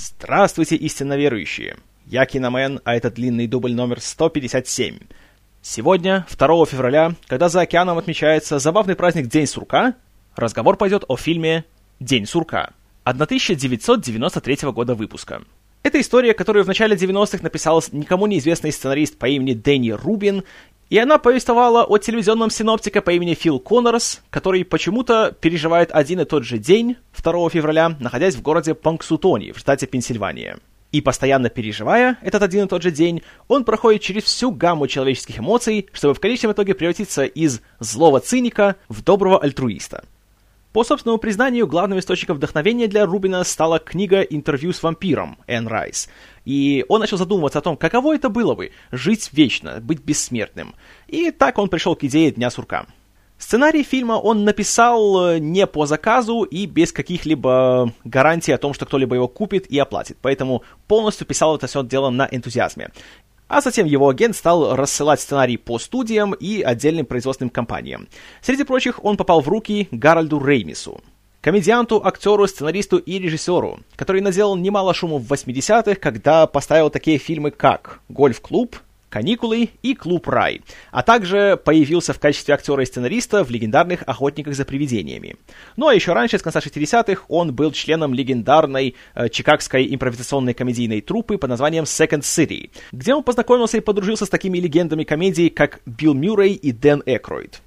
Здравствуйте, истинно верующие! Я Киномен, а это длинный дубль номер 157. Сегодня, 2 февраля, когда за океаном отмечается забавный праздник День сурка, разговор пойдет о фильме «День сурка» 1993 года выпуска. Это история, которую в начале 90-х написал никому неизвестный сценарист по имени Дэнни Рубин, и она повествовала о телевизионном синоптике по имени Фил Коннорс, который почему-то переживает один и тот же день, 2 февраля, находясь в городе Панксутони в штате Пенсильвания. И постоянно переживая этот один и тот же день, он проходит через всю гамму человеческих эмоций, чтобы в конечном итоге превратиться из злого циника в доброго альтруиста. По собственному признанию, главным источником вдохновения для Рубина стала книга «Интервью с вампиром» Энн Райс. И он начал задумываться о том, каково это было бы — жить вечно, быть бессмертным. И так он пришел к идее Дня сурка. Сценарий фильма он написал э, не по заказу и без каких-либо гарантий о том, что кто-либо его купит и оплатит. Поэтому полностью писал это все дело на энтузиазме. А затем его агент стал рассылать сценарий по студиям и отдельным производственным компаниям. Среди прочих он попал в руки Гарольду Реймису, комедианту, актеру, сценаристу и режиссеру, который наделал немало шума в 80-х, когда поставил такие фильмы как «Гольф-клуб», «Каникулы» и «Клуб Рай», а также появился в качестве актера и сценариста в легендарных «Охотниках за привидениями». Ну а еще раньше, с конца 60-х, он был членом легендарной э, чикагской импровизационной комедийной труппы под названием Second City, где он познакомился и подружился с такими легендами комедии, как Билл Мюррей и Дэн Экройд.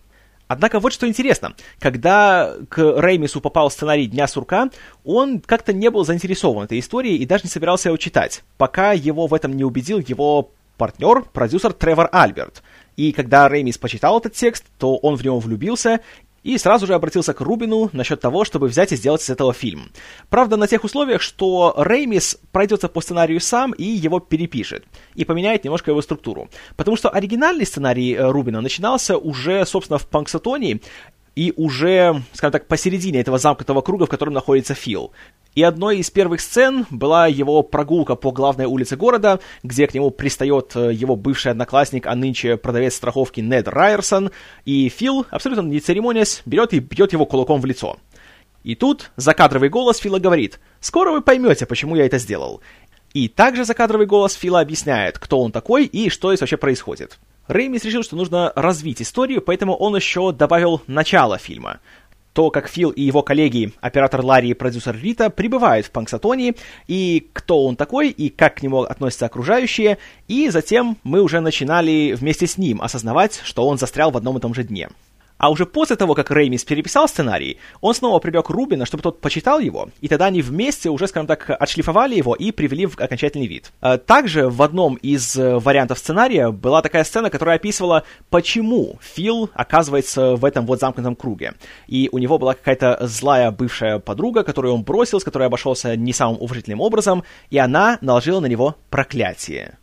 Однако вот что интересно, когда к Реймису попал сценарий «Дня сурка», он как-то не был заинтересован этой историей и даже не собирался его читать, пока его в этом не убедил его партнер, продюсер Тревор Альберт. И когда Реймис почитал этот текст, то он в него влюбился и сразу же обратился к Рубину насчет того, чтобы взять и сделать из этого фильм. Правда, на тех условиях, что Реймис пройдется по сценарию сам и его перепишет, и поменяет немножко его структуру. Потому что оригинальный сценарий э, Рубина начинался уже, собственно, в Панксатоне, и уже, скажем так, посередине этого замкнутого круга, в котором находится Фил. И одной из первых сцен была его прогулка по главной улице города, где к нему пристает э, его бывший одноклассник, а нынче продавец страховки Нед Райерсон, и Фил, абсолютно не церемонясь, берет и бьет его кулаком в лицо. И тут закадровый голос Фила говорит «Скоро вы поймете, почему я это сделал». И также закадровый голос Фила объясняет, кто он такой и что здесь вообще происходит. Реймис решил, что нужно развить историю, поэтому он еще добавил начало фильма то, как Фил и его коллеги, оператор Ларри и продюсер Рита, прибывают в Панксатоне, и кто он такой, и как к нему относятся окружающие, и затем мы уже начинали вместе с ним осознавать, что он застрял в одном и том же дне. А уже после того, как Реймис переписал сценарий, он снова привлек Рубина, чтобы тот почитал его, и тогда они вместе уже, скажем так, отшлифовали его и привели в окончательный вид. А также в одном из э, вариантов сценария была такая сцена, которая описывала, почему Фил оказывается в этом вот замкнутом круге. И у него была какая-то злая бывшая подруга, которую он бросил, с которой обошелся не самым уважительным образом, и она наложила на него проклятие.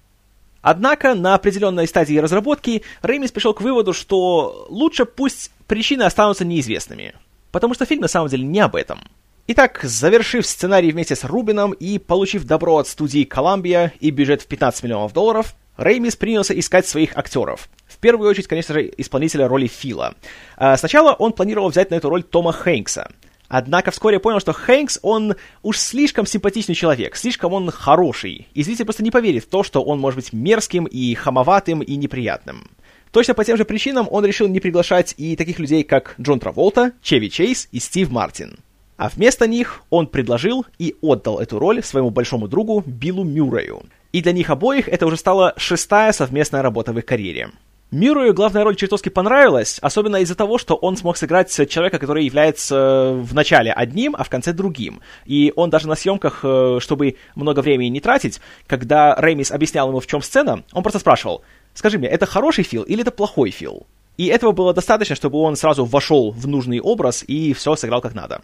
Однако на определенной стадии разработки Реймис пришел к выводу, что лучше пусть причины останутся неизвестными. Потому что фильм на самом деле не об этом. Итак, завершив сценарий вместе с Рубином и получив добро от студии Columbia и бюджет в 15 миллионов долларов, Реймис принялся искать своих актеров. В первую очередь, конечно же, исполнителя роли Фила. А сначала он планировал взять на эту роль Тома Хэнкса, Однако вскоре понял, что Хэнкс, он уж слишком симпатичный человек, слишком он хороший, и зритель просто не поверит в то, что он может быть мерзким и хамоватым и неприятным. Точно по тем же причинам он решил не приглашать и таких людей, как Джон Траволта, Чеви Чейз и Стив Мартин. А вместо них он предложил и отдал эту роль своему большому другу Биллу Мюррею. И для них обоих это уже стала шестая совместная работа в их карьере. Миру главная роль чертовски понравилась, особенно из-за того, что он смог сыграть человека, который является в начале одним, а в конце другим. И он даже на съемках, э, чтобы много времени не тратить, когда Реймис объяснял ему, в чем сцена, он просто спрашивал, скажи мне, это хороший фил или это плохой фил? И этого было достаточно, чтобы он сразу вошел в нужный образ и все сыграл как надо.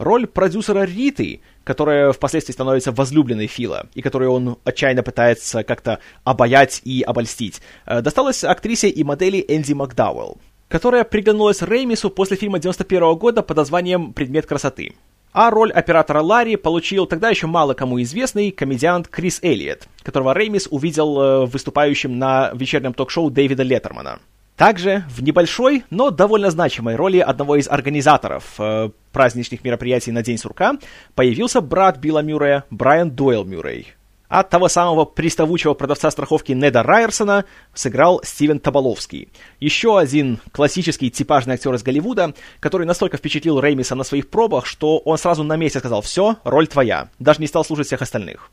Роль продюсера Риты, которая впоследствии становится возлюбленной Фила, и которую он отчаянно пытается как-то обаять и обольстить, э, досталась актрисе и модели Энди Макдауэлл, которая приглянулась Реймису после фильма 91 года под названием «Предмет красоты». А роль оператора Ларри получил тогда еще мало кому известный комедиант Крис Эллиот, которого Реймис увидел э, выступающим на вечернем ток-шоу Дэвида Леттермана. Также в небольшой, но довольно значимой роли одного из организаторов э, праздничных мероприятий на День сурка появился брат Билла Мюррея, Брайан Дойл Мюррей. А того самого приставучего продавца страховки Неда Райерсона сыграл Стивен Табаловский. Еще один классический типажный актер из Голливуда, который настолько впечатлил Реймиса на своих пробах, что он сразу на месте сказал «все, роль твоя», даже не стал слушать всех остальных.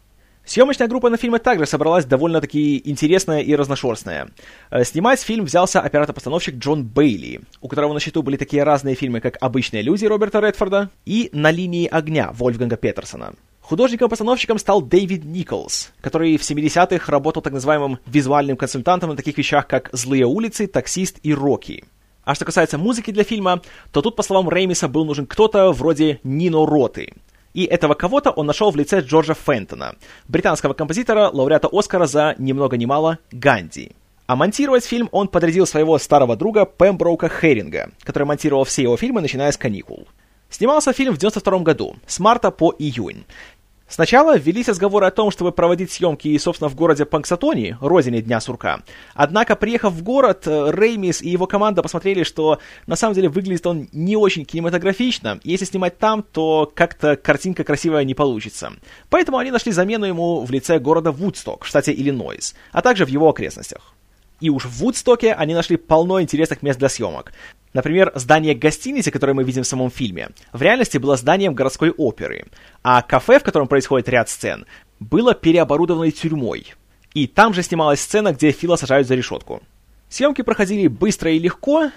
Съемочная группа на фильме также собралась довольно-таки интересная и разношерстная. Э, снимать фильм взялся оператор-постановщик Джон Бейли, у которого на счету были такие разные фильмы, как «Обычные люди» Роберта Редфорда и «На линии огня» Вольфганга Петерсона. Художником-постановщиком стал Дэвид Николс, который в 70-х работал так называемым визуальным консультантом на таких вещах, как «Злые улицы», «Таксист» и «Рокки». А что касается музыки для фильма, то тут, по словам Реймиса, был нужен кто-то вроде Нино Роты. И этого кого-то он нашел в лице Джорджа Фентона, британского композитора, лауреата Оскара за «Ни много ни мало» Ганди. А монтировать фильм он подрядил своего старого друга Пемброука Херинга, который монтировал все его фильмы, начиная с каникул. Снимался фильм в 92 году, с марта по июнь, Сначала велись разговоры о том, чтобы проводить съемки, собственно, в городе Панксатони, родине Дня Сурка. Однако, приехав в город, э, Реймис и его команда посмотрели, что на самом деле выглядит он не очень кинематографично, и если снимать там, то как-то картинка красивая не получится. Поэтому они нашли замену ему в лице города Вудсток, в штате Иллинойс, а также в его окрестностях. И уж в Вудстоке они нашли полно интересных мест для съемок. Например, здание гостиницы, которое мы видим в самом фильме, в реальности было зданием городской оперы, а кафе, в котором происходит ряд сцен, было переоборудованной тюрьмой. И там же снималась сцена, где Фила сажают за решетку. Съемки проходили быстро и легко,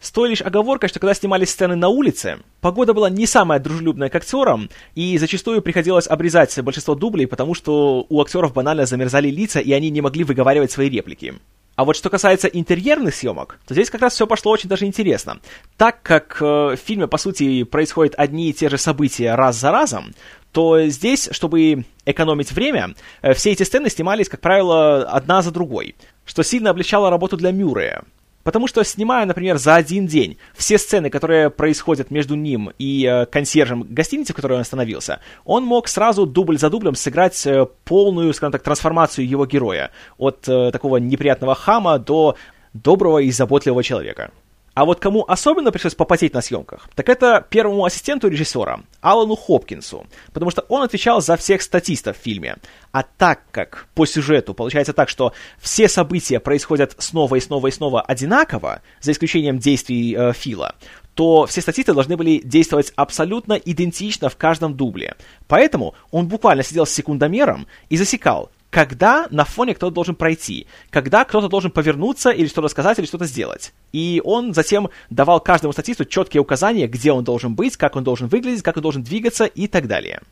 с той лишь оговоркой, что когда снимались сцены на улице, погода была не самая дружелюбная к актерам, и зачастую приходилось обрезать большинство дублей, потому что у актеров банально замерзали лица, и они не могли выговаривать свои реплики. А вот что касается интерьерных съемок, то здесь как раз все пошло очень даже интересно. Так как э, в фильме, по сути, происходят одни и те же события раз за разом, то здесь, чтобы экономить время, э, все эти сцены снимались, как правило, одна за другой, что сильно облегчало работу для Мюррея. Потому что, снимая, например, за один день все сцены, которые происходят между ним и э, консьержем гостиницы, в которой он остановился, он мог сразу дубль за дублем сыграть э, полную, скажем так, трансформацию его героя. От э, такого неприятного хама до доброго и заботливого человека. А вот кому особенно пришлось попотеть на съемках, так это первому ассистенту режиссера, Алану Хопкинсу, потому что он отвечал за всех статистов в фильме. А так как по сюжету получается так, что все события происходят снова и снова и снова одинаково, за исключением действий э, Фила, то все статисты должны были действовать абсолютно идентично в каждом дубле. Поэтому он буквально сидел с секундомером и засекал, когда на фоне кто-то должен пройти, когда кто-то должен повернуться или что-то сказать, или что-то сделать. И он затем давал каждому статисту четкие указания, где он должен быть, как он должен выглядеть, как он должен двигаться и так далее.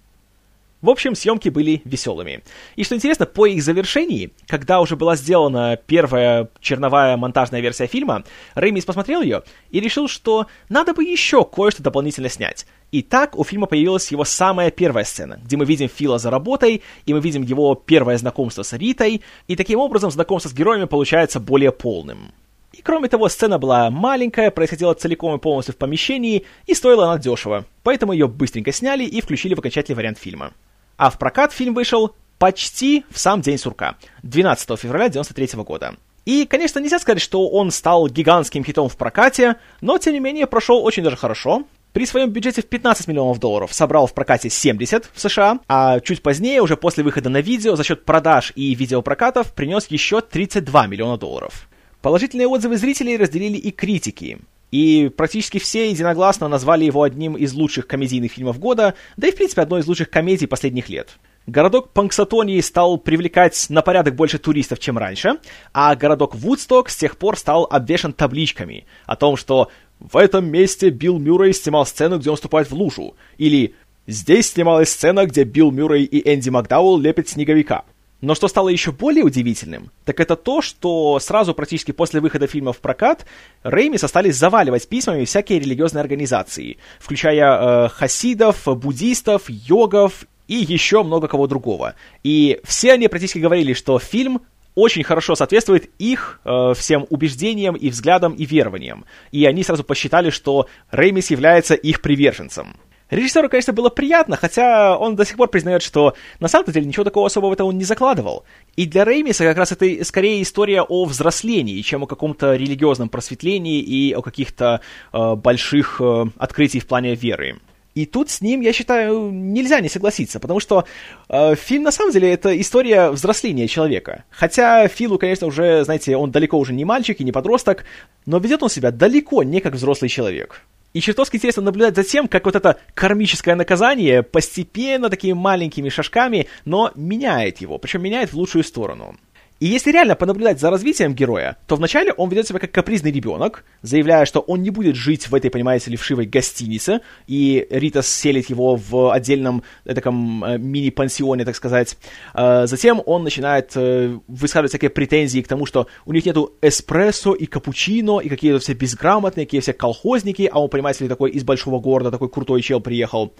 В общем, съемки были веселыми. И что интересно, по их завершении, когда уже была сделана первая черновая монтажная версия фильма, Рэймис посмотрел ее и решил, что надо бы еще кое-что дополнительно снять. И так у фильма появилась его самая первая сцена, где мы видим Фила за работой, и мы видим его первое знакомство с Ритой, и таким образом знакомство с героями получается более полным. И кроме того, сцена была маленькая, происходила целиком и полностью в помещении, и стоила она дешево, поэтому ее быстренько сняли и включили в окончательный вариант фильма. А в прокат фильм вышел почти в сам день сурка, 12 февраля 1993 года. И, конечно, нельзя сказать, что он стал гигантским хитом в прокате, но, тем не менее, прошел очень даже хорошо. При своем бюджете в 15 миллионов долларов собрал в прокате 70 в США, а чуть позднее, уже после выхода на видео, за счет продаж и видеопрокатов, принес еще 32 миллиона долларов. Положительные отзывы зрителей разделили и критики. И практически все единогласно назвали его одним из лучших комедийных фильмов года, да и в принципе одной из лучших комедий последних лет. Городок Панксатонии стал привлекать на порядок больше туристов, чем раньше, а городок Вудсток с тех пор стал обвешан табличками о том, что в этом месте Билл Мюррей снимал сцену, где он вступает в лужу, или здесь снималась сцена, где Билл Мюррей и Энди Макдауэлл лепят снеговика. Но что стало еще более удивительным, так это то, что сразу практически после выхода фильма в прокат Реймис остались заваливать письмами всякие религиозные организации, включая э, хасидов, буддистов, йогов и еще много кого другого. И все они практически говорили, что фильм очень хорошо соответствует их э, всем убеждениям и взглядам и верованиям. И они сразу посчитали, что Реймис является их приверженцем. Режиссеру, конечно, было приятно, хотя он до сих пор признает, что на самом деле ничего такого особого в это он не закладывал. И для Реймиса как раз это скорее история о взрослении, чем о каком-то религиозном просветлении и о каких-то э, больших э, открытиях в плане веры. И тут с ним, я считаю, нельзя не согласиться, потому что э, фильм на самом деле это история взросления человека. Хотя Филу, конечно, уже, знаете, он далеко уже не мальчик и не подросток, но ведет он себя далеко не как взрослый человек. И чертовски интересно наблюдать за тем, как вот это кармическое наказание постепенно, такими маленькими шажками, но меняет его, причем меняет в лучшую сторону. И если реально понаблюдать за развитием героя, то вначале он ведет себя как капризный ребенок, заявляя, что он не будет жить в этой, понимаете ли, вшивой гостинице, и Рита селит его в отдельном э, таком э, мини-пансионе, так сказать. Э, затем он начинает высказывать всякие претензии к тому, что у них нету эспрессо и капучино, и какие-то все безграмотные, какие все колхозники, а он, понимаете ли, такой из большого города, такой крутой чел приехал.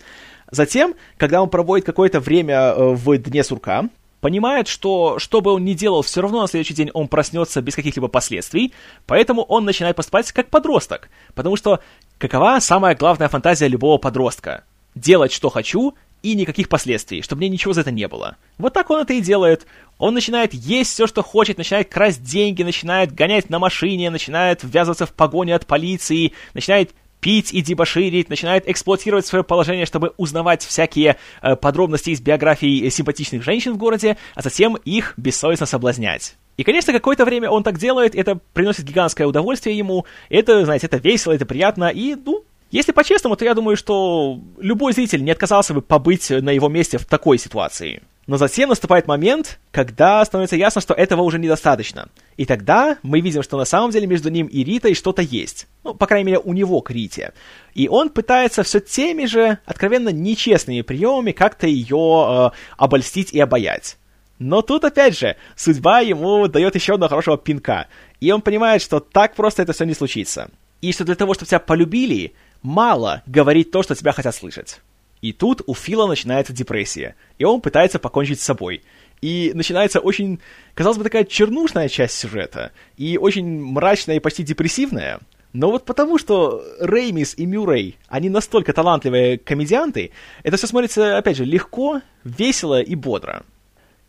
Затем, когда он проводит какое-то время в дне сурка, понимает, что что бы он ни делал, все равно на следующий день он проснется без каких-либо последствий, поэтому он начинает поступать как подросток. Потому что какова самая главная фантазия любого подростка? Делать, что хочу, и никаких последствий, чтобы мне ничего за это не было. Вот так он это и делает. Он начинает есть все, что хочет, начинает красть деньги, начинает гонять на машине, начинает ввязываться в погоню от полиции, начинает пить и дебоширить, начинает эксплуатировать свое положение, чтобы узнавать всякие э, подробности из биографий симпатичных женщин в городе, а затем их бессовестно соблазнять. И, конечно, какое-то время он так делает, это приносит гигантское удовольствие ему, это, знаете, это весело, это приятно, и, ну, если по-честному, то я думаю, что любой зритель не отказался бы побыть на его месте в такой ситуации. Но затем наступает момент, когда становится ясно, что этого уже недостаточно. И тогда мы видим, что на самом деле между ним и Ритой что-то есть. Ну, по крайней мере, у него к Рите. И он пытается все теми же, откровенно нечестными приемами как-то ее э, обольстить и обаять. Но тут, опять же, судьба ему дает еще одного хорошего пинка. И он понимает, что так просто это все не случится. И что для того, чтобы тебя полюбили, мало говорить то, что тебя хотят слышать. И тут у Фила начинается депрессия, и он пытается покончить с собой. И начинается очень, казалось бы, такая чернушная часть сюжета, и очень мрачная и почти депрессивная. Но вот потому, что Реймис и Мюррей, они настолько талантливые комедианты, это все смотрится, опять же, легко, весело и бодро.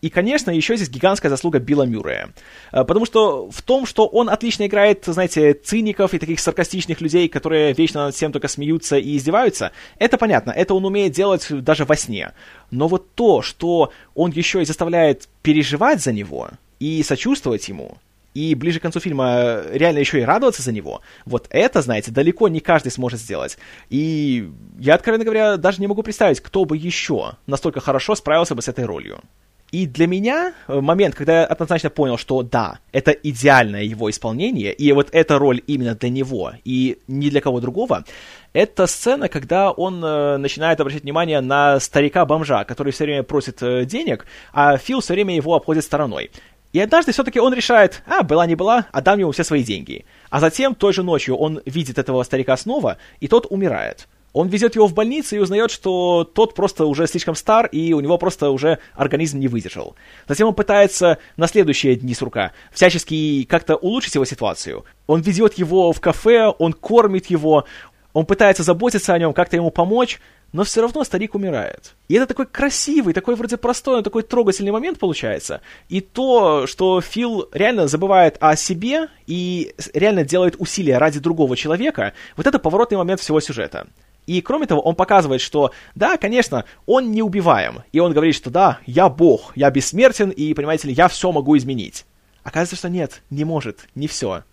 И, конечно, еще здесь гигантская заслуга Билла Мюррея. Э, потому что в том, что он отлично играет, знаете, циников и таких саркастичных людей, которые вечно над всем только смеются и издеваются, это понятно, это он умеет делать даже во сне. Но вот то, что он еще и заставляет переживать за него и сочувствовать ему, и ближе к концу фильма реально еще и радоваться за него, вот это, знаете, далеко не каждый сможет сделать. И я, откровенно говоря, даже не могу представить, кто бы еще настолько хорошо справился бы с этой ролью. И для меня э, момент, когда я однозначно понял, что да, это идеальное его исполнение, и вот эта роль именно для него, и ни для кого другого, это сцена, когда он э, начинает обращать внимание на старика-бомжа, который все время просит э, денег, а Фил все время его обходит стороной. И однажды все-таки он решает, а, была не была, отдам ему все свои деньги. А затем той же ночью он видит этого старика снова, и тот умирает. Он везет его в больницу и узнает, что тот просто уже слишком стар, и у него просто уже организм не выдержал. Затем он пытается на следующие дни сурка всячески как-то улучшить его ситуацию. Он ведет его в кафе, он кормит его, он пытается заботиться о нем, как-то ему помочь, но все равно старик умирает. И это такой красивый, такой вроде простой, такой трогательный момент получается. И то, что Фил реально забывает о себе и реально делает усилия ради другого человека, вот это поворотный момент всего сюжета. И кроме того, он показывает, что да, конечно, он не убиваем. И он говорит, что да, я бог, я бессмертен, и, понимаете ли, я все могу изменить. Оказывается, что нет, не может, не все.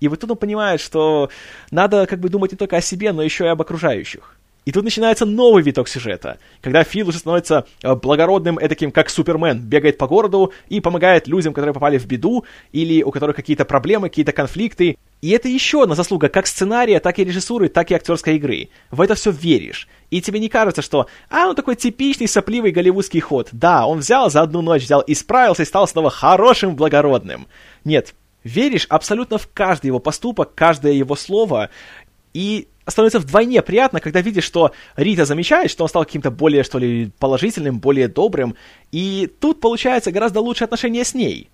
И вот тут он понимает, что надо как бы думать не только о себе, но еще и об окружающих. И тут начинается новый виток сюжета, когда Фил уже становится э, благородным, таким как Супермен, бегает по городу и помогает людям, которые попали в беду, или у которых какие-то проблемы, какие-то конфликты. И это еще одна заслуга как сценария, так и режиссуры, так и актерской игры. В это все веришь. И тебе не кажется, что «А, он такой типичный сопливый голливудский ход». Да, он взял за одну ночь, взял, исправился и стал снова хорошим, благородным. Нет, веришь абсолютно в каждый его поступок, каждое его слово, и становится вдвойне приятно, когда видишь, что Рита замечает, что он стал каким-то более, что ли, положительным, более добрым, и тут получается гораздо лучшее отношение с ней.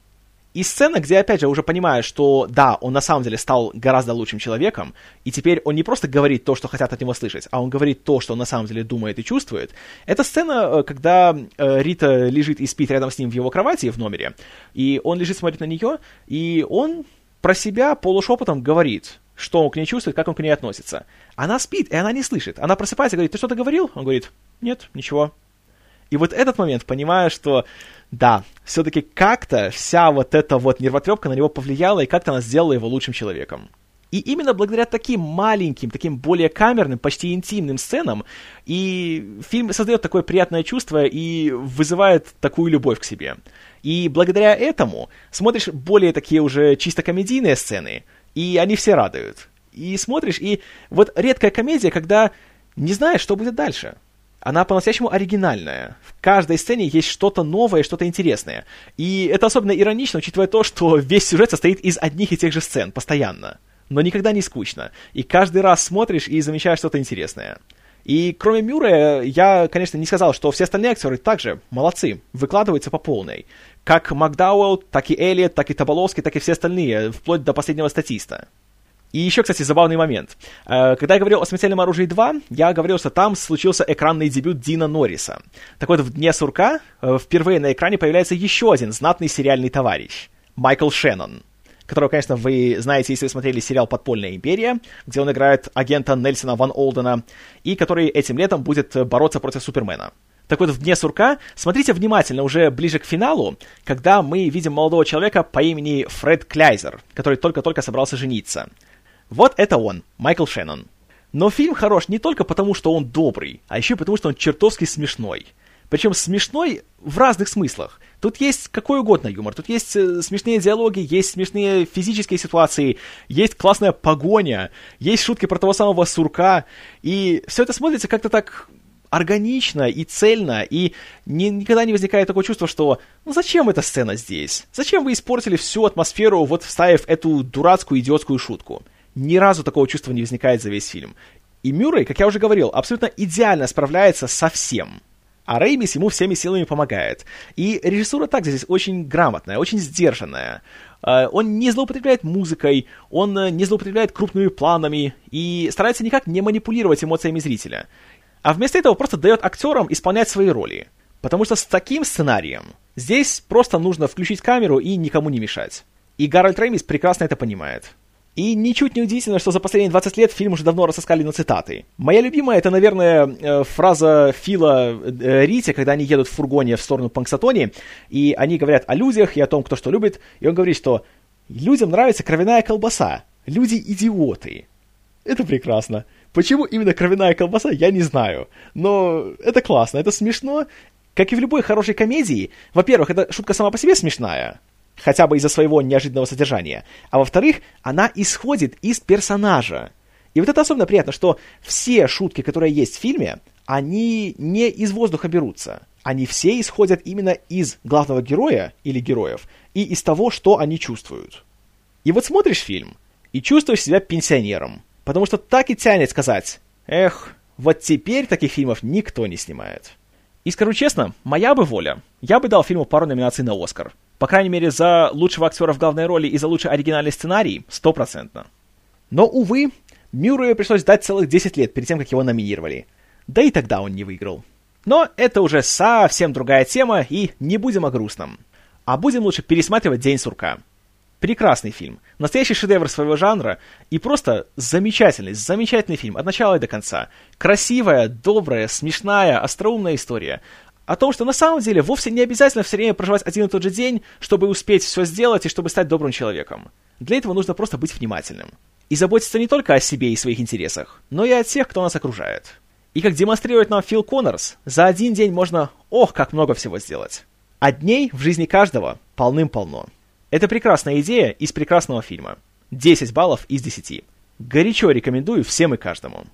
И сцена, где, опять же, уже понимаешь, что да, он на самом деле стал гораздо лучшим человеком, и теперь он не просто говорит то, что хотят от него слышать, а он говорит то, что он на самом деле думает и чувствует. Это сцена, э, когда э, Рита лежит и спит рядом с ним в его кровати в номере, и он лежит, смотрит на нее, и он про себя полушепотом говорит, что он к ней чувствует, как он к ней относится. Она спит, и она не слышит. Она просыпается и говорит, ты что-то говорил? Он говорит, нет, ничего. И вот этот момент, понимая, что да, все-таки как-то вся вот эта вот нервотрепка на него повлияла, и как-то она сделала его лучшим человеком. И именно благодаря таким маленьким, таким более камерным, почти интимным сценам, и фильм создает такое приятное чувство и вызывает такую любовь к себе. И благодаря этому смотришь более такие уже чисто комедийные сцены, и они все радуют. И смотришь, и вот редкая комедия, когда не знаешь, что будет дальше. Она по-настоящему оригинальная. В каждой сцене есть что-то новое, что-то интересное. И это особенно иронично, учитывая то, что весь сюжет состоит из одних и тех же сцен, постоянно. Но никогда не скучно. И каждый раз смотришь и замечаешь что-то интересное. И кроме Мюррея, я, конечно, не сказал, что все остальные актеры также молодцы, выкладываются по полной. Как Макдауэлл, так и Элliot, так и Таболовский, так и все остальные, вплоть до последнего статиста. И еще, кстати, забавный момент. Э, когда я говорил о «Смертельном оружии 2», я говорил, что там случился экранный дебют Дина Норриса. Так вот, в «Дне сурка» э, впервые на экране появляется еще один знатный сериальный товарищ — Майкл Шеннон которого, конечно, вы знаете, если вы смотрели сериал «Подпольная империя», где он играет агента Нельсона Ван Олдена, и который этим летом будет бороться против Супермена. Так вот, в «Дне сурка» смотрите внимательно уже ближе к финалу, когда мы видим молодого человека по имени Фред Кляйзер, который только-только собрался жениться. Вот это он, Майкл Шеннон. Но фильм хорош не только потому, что он добрый, а еще потому, что он чертовски смешной. Причем смешной в разных смыслах. Тут есть какой угодно юмор. Тут есть э, смешные диалоги, есть смешные физические ситуации, есть классная погоня, есть шутки про того самого сурка. И все это смотрится как-то так органично и цельно, и ни, никогда не возникает такое чувство, что ну зачем эта сцена здесь? Зачем вы испортили всю атмосферу, вот вставив эту дурацкую идиотскую шутку? Ни разу такого чувства не возникает за весь фильм. И Мюррей, как я уже говорил, абсолютно идеально справляется со всем. А Реймис ему всеми силами помогает. И режиссура также здесь очень грамотная, очень сдержанная. А, он не злоупотребляет музыкой, он э, не злоупотребляет крупными планами и старается никак не манипулировать эмоциями зрителя. А вместо этого просто дает актерам исполнять свои роли. Потому что с таким сценарием здесь просто нужно включить камеру и никому не мешать. И Гарольд Реймис прекрасно это понимает. И ничуть не удивительно, что за последние 20 лет фильм уже давно рассоскали на цитаты. Моя любимая, это, наверное, э, фраза Фила э, Рити, когда они едут в фургоне в сторону Панксатони, и они говорят о людях и о том, кто что любит, и он говорит, что людям нравится кровяная колбаса, люди идиоты. Это прекрасно. Почему именно кровяная колбаса, я не знаю. Но это классно, это смешно. Как и в любой хорошей комедии, во-первых, эта шутка сама по себе смешная, хотя бы из-за своего неожиданного содержания. А во-вторых, она исходит из персонажа. И вот это особенно приятно, что все шутки, которые есть в фильме, они не из воздуха берутся. Они все исходят именно из главного героя или героев и из того, что они чувствуют. И вот смотришь фильм и чувствуешь себя пенсионером. Потому что так и тянет сказать, эх, вот теперь таких фильмов никто не снимает. И скажу честно, моя бы воля, я бы дал фильму пару номинаций на Оскар. По крайней мере, за лучшего актера в главной роли и за лучший оригинальный сценарий стопроцентно. Но, увы, Мюррею пришлось дать целых 10 лет перед тем, как его номинировали. Да и тогда он не выиграл. Но это уже совсем другая тема, и не будем о грустном. А будем лучше пересматривать «День сурка». Прекрасный фильм, настоящий шедевр своего жанра и просто замечательный, замечательный фильм от начала и до конца. Красивая, добрая, смешная, остроумная история о том, что на самом деле вовсе не обязательно все время проживать один и тот же день, чтобы успеть все сделать и чтобы стать добрым человеком. Для этого нужно просто быть внимательным. И заботиться не только о себе и своих интересах, но и о тех, кто нас окружает. И как демонстрирует нам Фил Коннорс, за один день можно, ох, как много всего сделать. А дней в жизни каждого полным-полно. Это прекрасная идея из прекрасного фильма. 10 баллов из 10. Горячо рекомендую всем и каждому.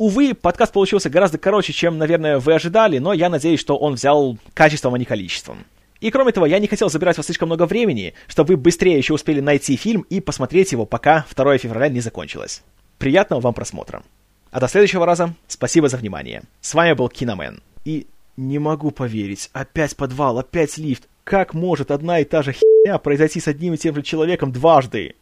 Увы, подкаст получился гораздо короче, чем, наверное, вы ожидали, но я надеюсь, что он взял качеством, а не количеством. И кроме того, я не хотел забирать вас слишком много времени, чтобы вы быстрее еще успели найти фильм и посмотреть его, пока 2 февраля не закончилось. Приятного вам просмотра. А до следующего раза, спасибо за внимание. С вами был Киномен. И не могу поверить, опять подвал, опять лифт. Как может одна и та же херня произойти с одним и тем же человеком дважды?